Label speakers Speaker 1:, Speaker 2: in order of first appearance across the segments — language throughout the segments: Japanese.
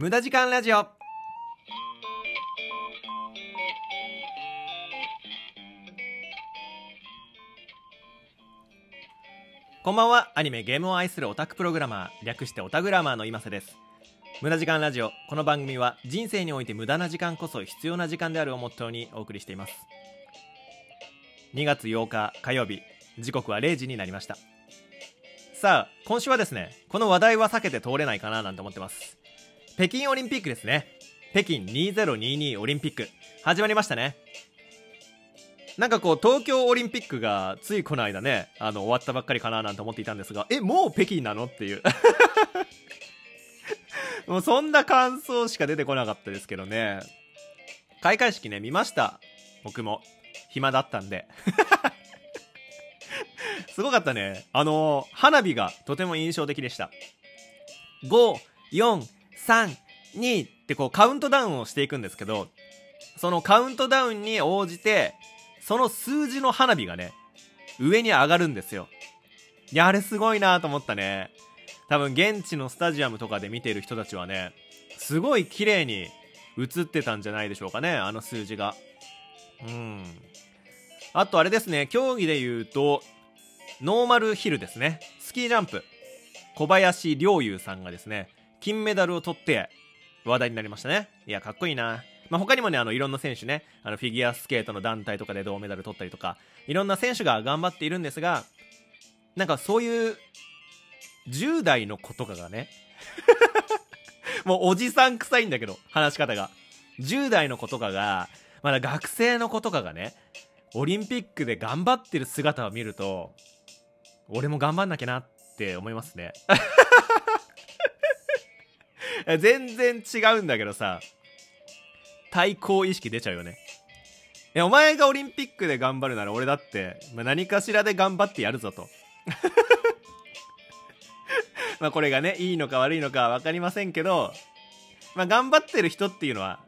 Speaker 1: 無駄時間ラジオ。こんばんは。アニメゲームを愛するオタクプログラマー略してオタグラマーの今瀬です。無駄時間ラジオ。この番組は人生において無駄な時間こそ必要な時間であるをモットーにお送りしています。2月8日火曜日。時刻は0時になりました。さあ今週はですねこの話題は避けて通れないかななんて思ってます。北京オリンピックですね。北京2022オリンピック。始まりましたね。なんかこう東京オリンピックがついこの間ねあの終わったばっかりかななんて思っていたんですがえもう北京なのっていう。もうそんな感想しか出てこなかったですけどね。開会式ね見ました。僕も。暇だったんで。すごかったね。あの花火がとても印象的でした。5、4 543ってこうカウントダウンをしていくんですけどそのカウントダウンに応じてその数字の花火がね、上に上がるんですよ。いや、あれすごいなと思ったね。多分現地のスタジアムとかで見ている人たちはね、すごい綺麗に映ってたんじゃないでしょうかね、あの数字が。うん。あとあれですね、競技で言うと、ノーマルヒルですね。スキージャンプ。小林陵侑さんがですね、金メダルを取って話題になりましたね。いや、かっこいいな。まあ、他にもね、あの、いろんな選手ね、あの、フィギュアスケートの団体とかで銅メダル取ったりとか、いろんな選手が頑張っているんですが、なんかそういう、10代の子とかがね、もうおじさん臭いんだけど、話し方が。10代の子とかが、まだ学生の子とかがね、オリンピックで頑張ってる姿を見ると、俺も頑張んなきゃなって思いますね。全然違うんだけどさ、対抗意識出ちゃうよね。いや、お前がオリンピックで頑張るなら俺だって、まあ、何かしらで頑張ってやるぞと。まあこれがね、いいのか悪いのか分かりませんけど、まあ頑張ってる人っていうのは、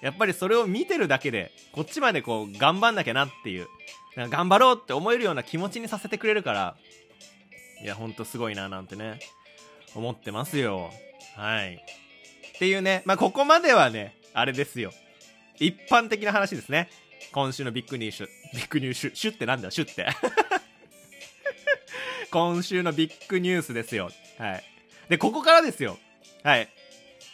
Speaker 1: やっぱりそれを見てるだけで、こっちまでこう頑張んなきゃなっていう、なんか頑張ろうって思えるような気持ちにさせてくれるから、いや、ほんとすごいななんてね、思ってますよ。はい。っていうね、まあここまではね、あれですよ。一般的な話ですね。今週のビッグニュース。ビッグニュース。シュってなんだシュって。今週のビッグニュースですよ。はい。で、ここからですよ。はい。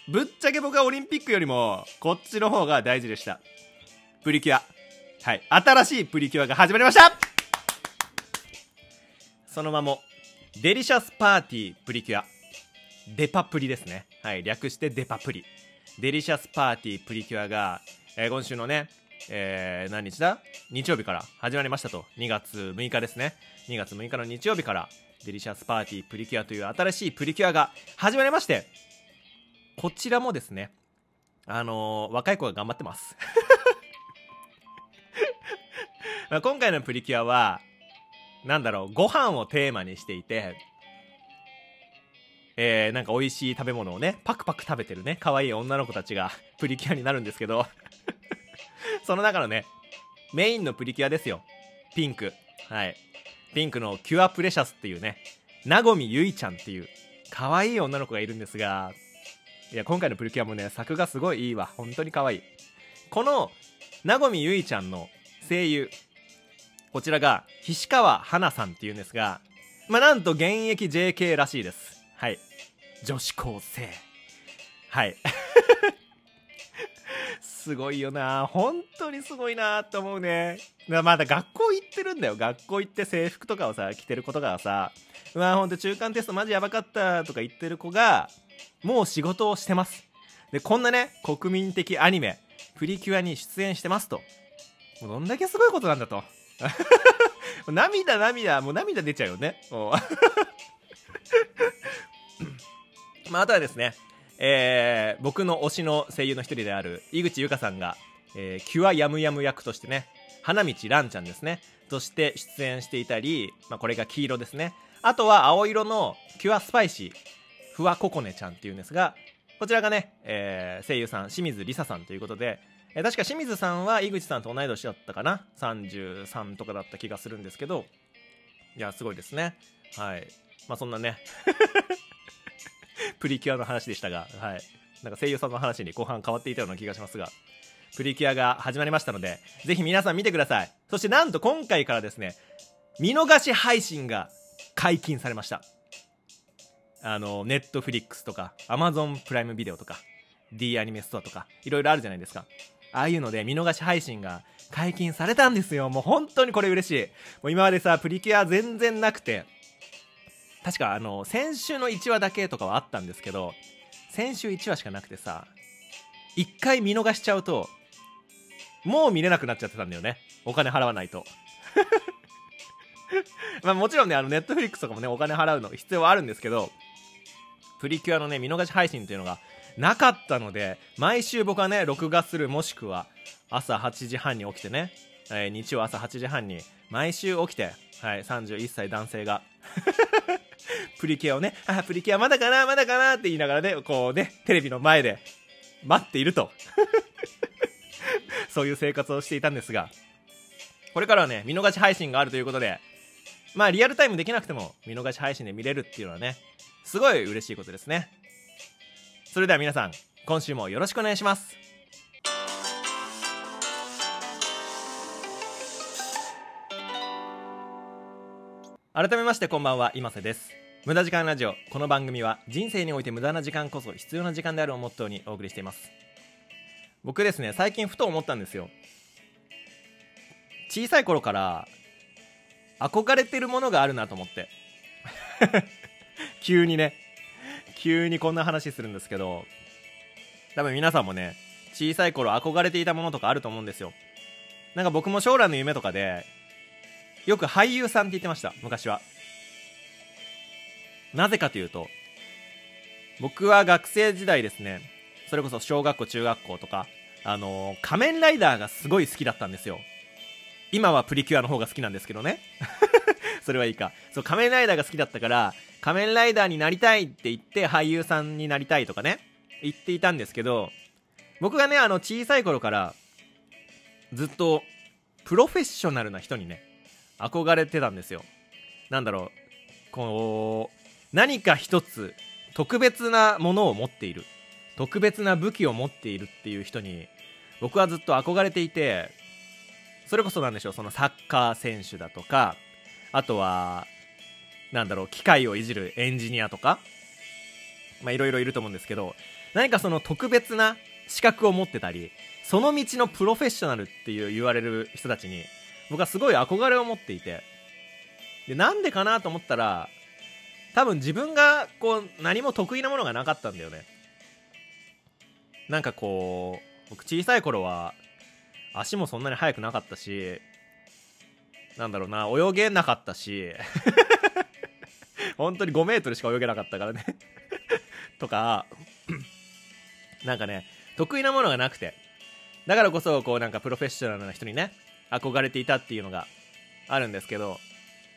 Speaker 1: ぶっちゃけ僕はオリンピックよりも、こっちの方が大事でした。プリキュア。はい。新しいプリキュアが始まりましたその名も、デリシャスパーティープリキュア。デパプリですね。はい。略してデパプリ。デリシャスパーティープリキュアが、えー、今週のね、えー、何日だ？日曜日から始まりましたと。2月6日ですね。2月6日の日曜日から、デリシャスパーティープリキュアという新しいプリキュアが始まりまして、こちらもですね、あのー、若い子が頑張ってます。今回のプリキュアは、なんだろう、ご飯をテーマにしていて、えー、なんか美味しい食べ物をね、パクパク食べてるね、可愛い女の子たちが プリキュアになるんですけど その中のね、メインのプリキュアですよ。ピンク。はい。ピンクのキュアプレシャスっていうね、なごみゆいちゃんっていう、可愛い女の子がいるんですが、いや、今回のプリキュアもね、作がすごいいいわ。本当に可愛い。この、なごみゆいちゃんの声優、こちらが、菱川花さんっていうんですが、まあ、なんと現役 JK らしいです。はい。女子高生。はい。すごいよな本当にすごいなって思うね。まだ学校行ってるんだよ。学校行って制服とかをさ、着てる子とかはさ、うわ、ほんと中間テストマジやばかったとか言ってる子が、もう仕事をしてます。で、こんなね、国民的アニメ、プリキュアに出演してますと。もうどんだけすごいことなんだと。涙涙、もう涙出ちゃうよねもう。まあ、あとはですね、えー、僕の推しの声優の一人である井口優香さんが、えー、キュアヤムヤム役としてね、華満らんちゃんですね、として出演していたり、まあ、これが黄色ですね。あとは青色のキュアスパイシー、芙羽ここねちゃんっていうんですが、こちらがね、えー、声優さん、清水理沙さんということで、えー、確か清水さんは井口さんと同い年だったかな ?33 とかだった気がするんですけど、いや、すごいですね。はい。まあ、そんなね プリキュアの話でしたが、はい。なんか声優さんの話に後半変わっていたような気がしますがプリキュアが始まりましたのでぜひ皆さん見てください。そしてなんと今回からですね見逃し配信が解禁されました。あのネットフリックスとかアマゾンプライムビデオとか D アニメストアとかいろいろあるじゃないですか。ああいうので見逃し配信が解禁されたんですよ。もう本当にこれ嬉しい。もう今までさプリキュア全然なくて確かあの先週の1話だけとかはあったんですけど先週1話しかなくてさ1回見逃しちゃうともう見れなくなっちゃってたんだよね。お金払わないと。まあもちろんねあのネットフリックスとかもねお金払うの必要はあるんですけどプリキュアのね見逃し配信っていうのがなかったので毎週僕はね録画するもしくは朝8時半に起きてね、えー、日曜朝8時半に毎週起きて、はい、31歳男性が プリキュアをね、あ、プリキュアまだかな、まだかなって言いながらね、こうね、テレビの前で待っていると。そういう生活をしていたんですが、これからはね、見逃し配信があるということで、まあリアルタイムできなくても見逃し配信で見れるっていうのはね、すごい嬉しいことですね。それでは皆さん、今週もよろしくお願いします。改めましてこんばんは、今瀬です。無駄時間ラジオ。この番組は人生において無駄な時間こそ必要な時間であるをモットーにお送りしています。僕ですね、最近ふと思ったんですよ。小さい頃から憧れてるものがあるなと思って。急にね、急にこんな話するんですけど、多分皆さんもね、小さい頃憧れていたものとかあると思うんですよ。なんか僕も将来の夢とかで、よく俳優さんって言ってました、昔は。なぜかというと、僕は学生時代ですね、それこそ小学校、中学校とか、あのー、仮面ライダーがすごい好きだったんですよ。今はプリキュアの方が好きなんですけどね。それはいいか。そう、仮面ライダーが好きだったから、仮面ライダーになりたいって言って俳優さんになりたいとかね、言っていたんですけど、僕がね、あの、小さい頃から、ずっと、プロフェッショナルな人にね、憧れてたんですよ。なんだろう。こう何か一つ特別なものを持っている。特別な武器を持っているっていう人に僕はずっと憧れていてそれこそなんでしょう。そのサッカー選手だとかあとはなんだろう。機械をいじるエンジニアとかまあいろいろいると思うんですけど何かその特別な資格を持ってたりその道のプロフェッショナルっていう言われる人たちに僕はすごい憧れを持っていて。でなんでかなと思ったら多分自分がこう何も得意なものがなかったんだよね。なんかこう僕小さい頃は足もそんなに速くなかったしなんだろうな泳げなかったし 本当に5メートルしか泳げなかったからね。とかなんかね得意なものがなくて。だからこそこうなんかプロフェッショナルな人にね憧れていたっていうのがあるんですけど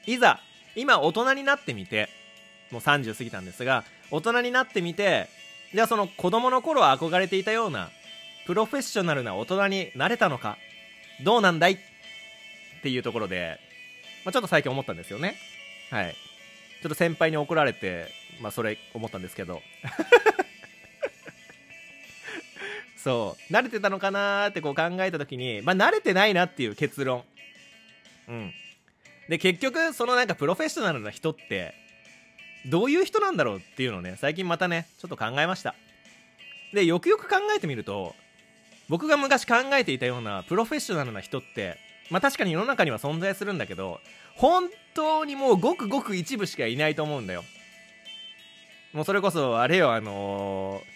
Speaker 1: いざ今大人になってみてもう30過ぎたんですが大人になってみてじゃあその子供の頃は憧れていたようなプロフェッショナルな大人になれたのかどうなんだいっていうところで、まあ、ちょっと最近思ったんですよね。はい。ちょっと先輩に怒られてまあそれ思ったんですけど。そう。慣れてたのかなーってこう考えた時にまあ慣れてないなっていう結論。うん。で結局そのなんかプロフェッショナルな人ってどういう人なんだろうっていうのをね最近またねちょっと考えました。でよくよく考えてみると僕が昔考えていたようなプロフェッショナルな人ってまあ確かに世の中には存在するんだけど本当にもうごくごく一部しかいないと思うんだよ。もうそれこそあれよあのー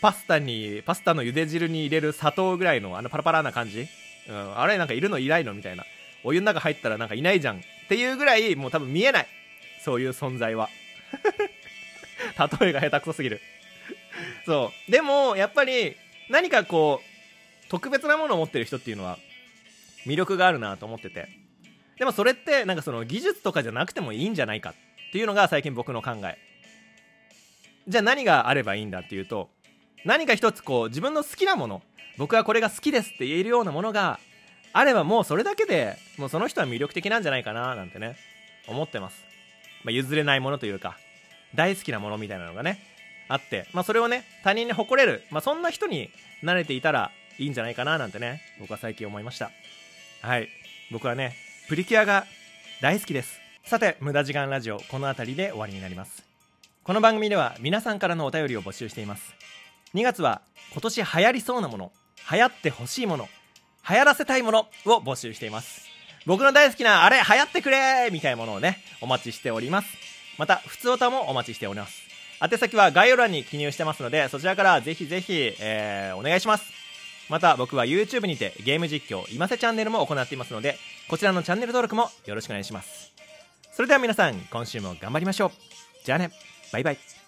Speaker 1: パスタにパスタの茹で汁に入れる砂糖ぐらいのあのパラパラな感じ、うん、あれなんかいるのいないのみたいな。お湯の中入ったらなんかいないじゃんっていうぐらいもう多分見えない。そういう存在は。例えが下手くそすぎる。そう。でもやっぱり何かこう特別なものを持ってる人っていうのは魅力があるなと思ってて。でもそれってなんかその技術とかじゃなくてもいいんじゃないかっていうのが最近僕の考え。じゃあ何があればいいんだっていうと何か一つこう自分の好きなもの僕はこれが好きですって言えるようなものがあればもうそれだけでもうその人は魅力的なんじゃないかななんてね思ってます、まあ、譲れないものというか大好きなものみたいなのがねあって、まあ、それをね他人に誇れる、まあ、そんな人に慣れていたらいいんじゃないかななんてね僕は最近思いました。はい。僕はねプリキュアが大好きです。さて無駄時間ラジオこの辺りで終わりになります。この番組では皆さんからのお便りを募集しています。2月は今年流行りそうなもの流行ってほしいもの流行らせたいものを募集しています。僕の大好きなあれ流行ってくれみたいなものをねお待ちしております。また普通歌もお待ちしております。宛先は概要欄に記入してますのでそちらからぜひぜひ、えーお願いします。また僕は YouTube にてゲーム実況今瀬チャンネルも行っていますのでこちらのチャンネル登録もよろしくお願いします。それでは皆さん今週も頑張りましょう。じゃあね。バイバイ。